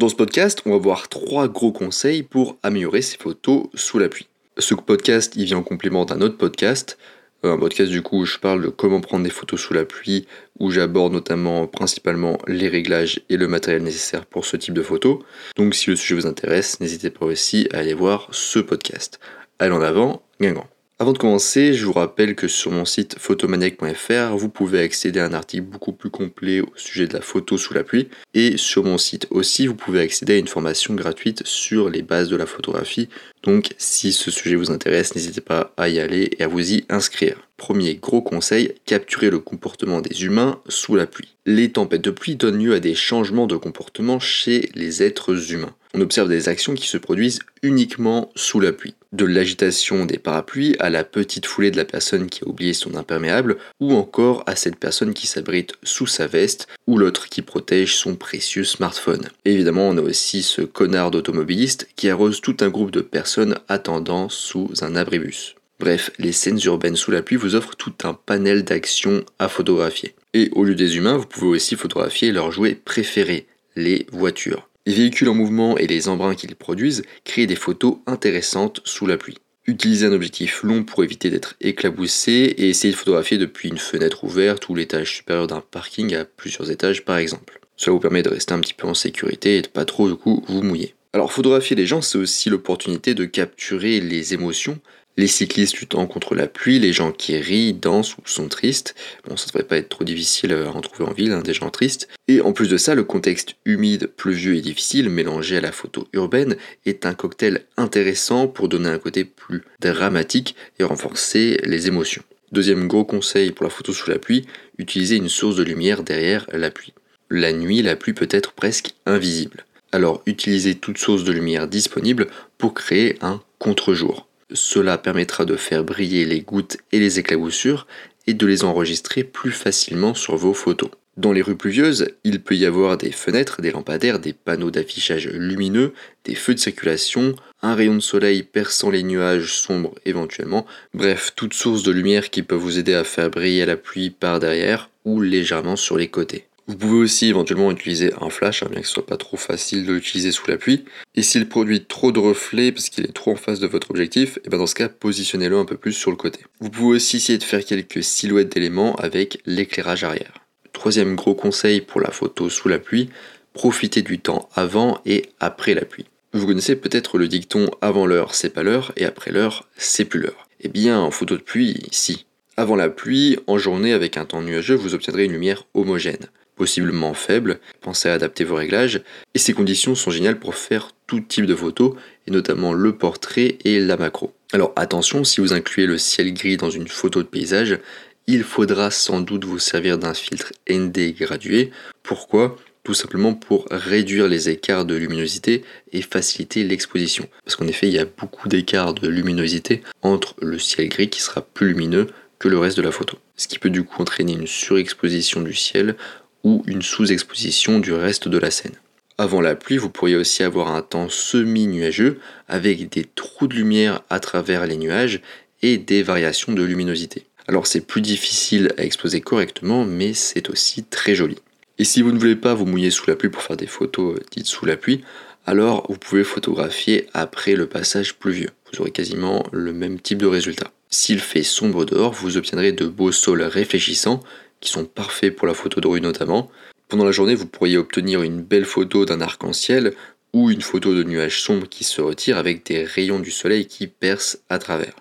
Dans ce podcast, on va voir trois gros conseils pour améliorer ses photos sous la pluie. Ce podcast, il vient en complément d'un autre podcast, un podcast du coup où je parle de comment prendre des photos sous la pluie, où j'aborde notamment principalement les réglages et le matériel nécessaire pour ce type de photos. Donc si le sujet vous intéresse, n'hésitez pas aussi à aller voir ce podcast. Allez en avant, Guingamp. Avant de commencer, je vous rappelle que sur mon site photomaniac.fr, vous pouvez accéder à un article beaucoup plus complet au sujet de la photo sous la pluie. Et sur mon site aussi, vous pouvez accéder à une formation gratuite sur les bases de la photographie. Donc si ce sujet vous intéresse, n'hésitez pas à y aller et à vous y inscrire. Premier gros conseil, capturer le comportement des humains sous la pluie. Les tempêtes de pluie donnent lieu à des changements de comportement chez les êtres humains. On observe des actions qui se produisent uniquement sous la pluie de l'agitation des parapluies à la petite foulée de la personne qui a oublié son imperméable, ou encore à cette personne qui s'abrite sous sa veste, ou l'autre qui protège son précieux smartphone. évidemment, on a aussi ce connard d'automobiliste qui arrose tout un groupe de personnes attendant sous un abribus. Bref, les scènes urbaines sous la pluie vous offrent tout un panel d'actions à photographier. Et au lieu des humains, vous pouvez aussi photographier leurs jouets préférés, les voitures. Les véhicules en mouvement et les embruns qu'ils produisent créent des photos intéressantes sous la pluie. Utilisez un objectif long pour éviter d'être éclaboussé et essayez de photographier depuis une fenêtre ouverte ou l'étage supérieur d'un parking à plusieurs étages par exemple. Cela vous permet de rester un petit peu en sécurité et de pas trop du coup vous mouiller. Alors photographier les gens c'est aussi l'opportunité de capturer les émotions les cyclistes luttant contre la pluie, les gens qui rient, dansent ou sont tristes. Bon, ça devrait pas être trop difficile à en trouver en ville, hein, des gens tristes. Et en plus de ça, le contexte humide, pluvieux et difficile, mélangé à la photo urbaine, est un cocktail intéressant pour donner un côté plus dramatique et renforcer les émotions. Deuxième gros conseil pour la photo sous la pluie, utiliser une source de lumière derrière la pluie. La nuit, la pluie peut être presque invisible. Alors utilisez toute source de lumière disponible pour créer un contre-jour. Cela permettra de faire briller les gouttes et les éclaboussures et de les enregistrer plus facilement sur vos photos. Dans les rues pluvieuses, il peut y avoir des fenêtres, des lampadaires, des panneaux d'affichage lumineux, des feux de circulation, un rayon de soleil perçant les nuages sombres éventuellement, bref, toutes sources de lumière qui peuvent vous aider à faire briller la pluie par derrière ou légèrement sur les côtés. Vous pouvez aussi éventuellement utiliser un flash, hein, bien que ce soit pas trop facile de l'utiliser sous la pluie. Et s'il produit trop de reflets parce qu'il est trop en face de votre objectif, eh bien dans ce cas, positionnez-le un peu plus sur le côté. Vous pouvez aussi essayer de faire quelques silhouettes d'éléments avec l'éclairage arrière. Troisième gros conseil pour la photo sous la pluie, profitez du temps avant et après la pluie. Vous connaissez peut-être le dicton avant l'heure c'est pas l'heure et après l'heure c'est plus l'heure. Eh bien en photo de pluie, si. Avant la pluie, en journée avec un temps nuageux, vous obtiendrez une lumière homogène possiblement faible, pensez à adapter vos réglages, et ces conditions sont géniales pour faire tout type de photos, et notamment le portrait et la macro. Alors attention, si vous incluez le ciel gris dans une photo de paysage, il faudra sans doute vous servir d'un filtre ND gradué. Pourquoi? Tout simplement pour réduire les écarts de luminosité et faciliter l'exposition. Parce qu'en effet, il y a beaucoup d'écarts de luminosité entre le ciel gris qui sera plus lumineux que le reste de la photo. Ce qui peut du coup entraîner une surexposition du ciel ou une sous-exposition du reste de la scène. Avant la pluie, vous pourriez aussi avoir un temps semi-nuageux avec des trous de lumière à travers les nuages et des variations de luminosité. Alors c'est plus difficile à exposer correctement, mais c'est aussi très joli. Et si vous ne voulez pas vous mouiller sous la pluie pour faire des photos euh, dites sous la pluie, alors vous pouvez photographier après le passage pluvieux. Vous aurez quasiment le même type de résultat. S'il fait sombre dehors, vous obtiendrez de beaux sols réfléchissants qui sont parfaits pour la photo de rue notamment. Pendant la journée, vous pourriez obtenir une belle photo d'un arc-en-ciel ou une photo de nuages sombres qui se retirent avec des rayons du soleil qui percent à travers.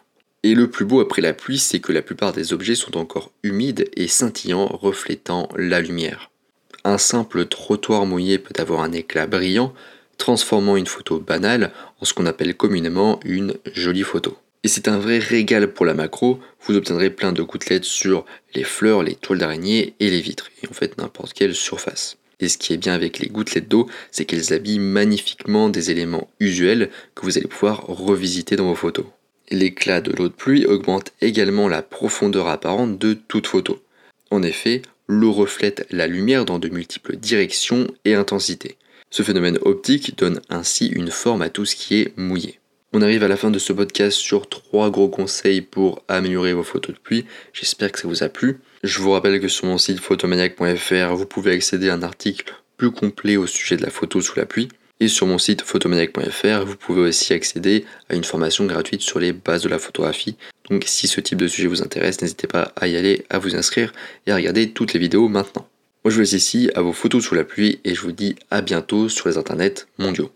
Et le plus beau après la pluie, c'est que la plupart des objets sont encore humides et scintillants, reflétant la lumière. Un simple trottoir mouillé peut avoir un éclat brillant, transformant une photo banale en ce qu'on appelle communément une jolie photo. Et c'est un vrai régal pour la macro, vous obtiendrez plein de gouttelettes sur les fleurs, les toiles d'araignée et les vitres, et en fait n'importe quelle surface. Et ce qui est bien avec les gouttelettes d'eau, c'est qu'elles habillent magnifiquement des éléments usuels que vous allez pouvoir revisiter dans vos photos. L'éclat de l'eau de pluie augmente également la profondeur apparente de toute photo. En effet, l'eau reflète la lumière dans de multiples directions et intensités. Ce phénomène optique donne ainsi une forme à tout ce qui est mouillé. On arrive à la fin de ce podcast sur trois gros conseils pour améliorer vos photos de pluie. J'espère que ça vous a plu. Je vous rappelle que sur mon site photomaniac.fr, vous pouvez accéder à un article plus complet au sujet de la photo sous la pluie. Et sur mon site photomaniac.fr, vous pouvez aussi accéder à une formation gratuite sur les bases de la photographie. Donc si ce type de sujet vous intéresse, n'hésitez pas à y aller, à vous inscrire et à regarder toutes les vidéos maintenant. Moi je vous laisse ici à vos photos sous la pluie et je vous dis à bientôt sur les internets mondiaux.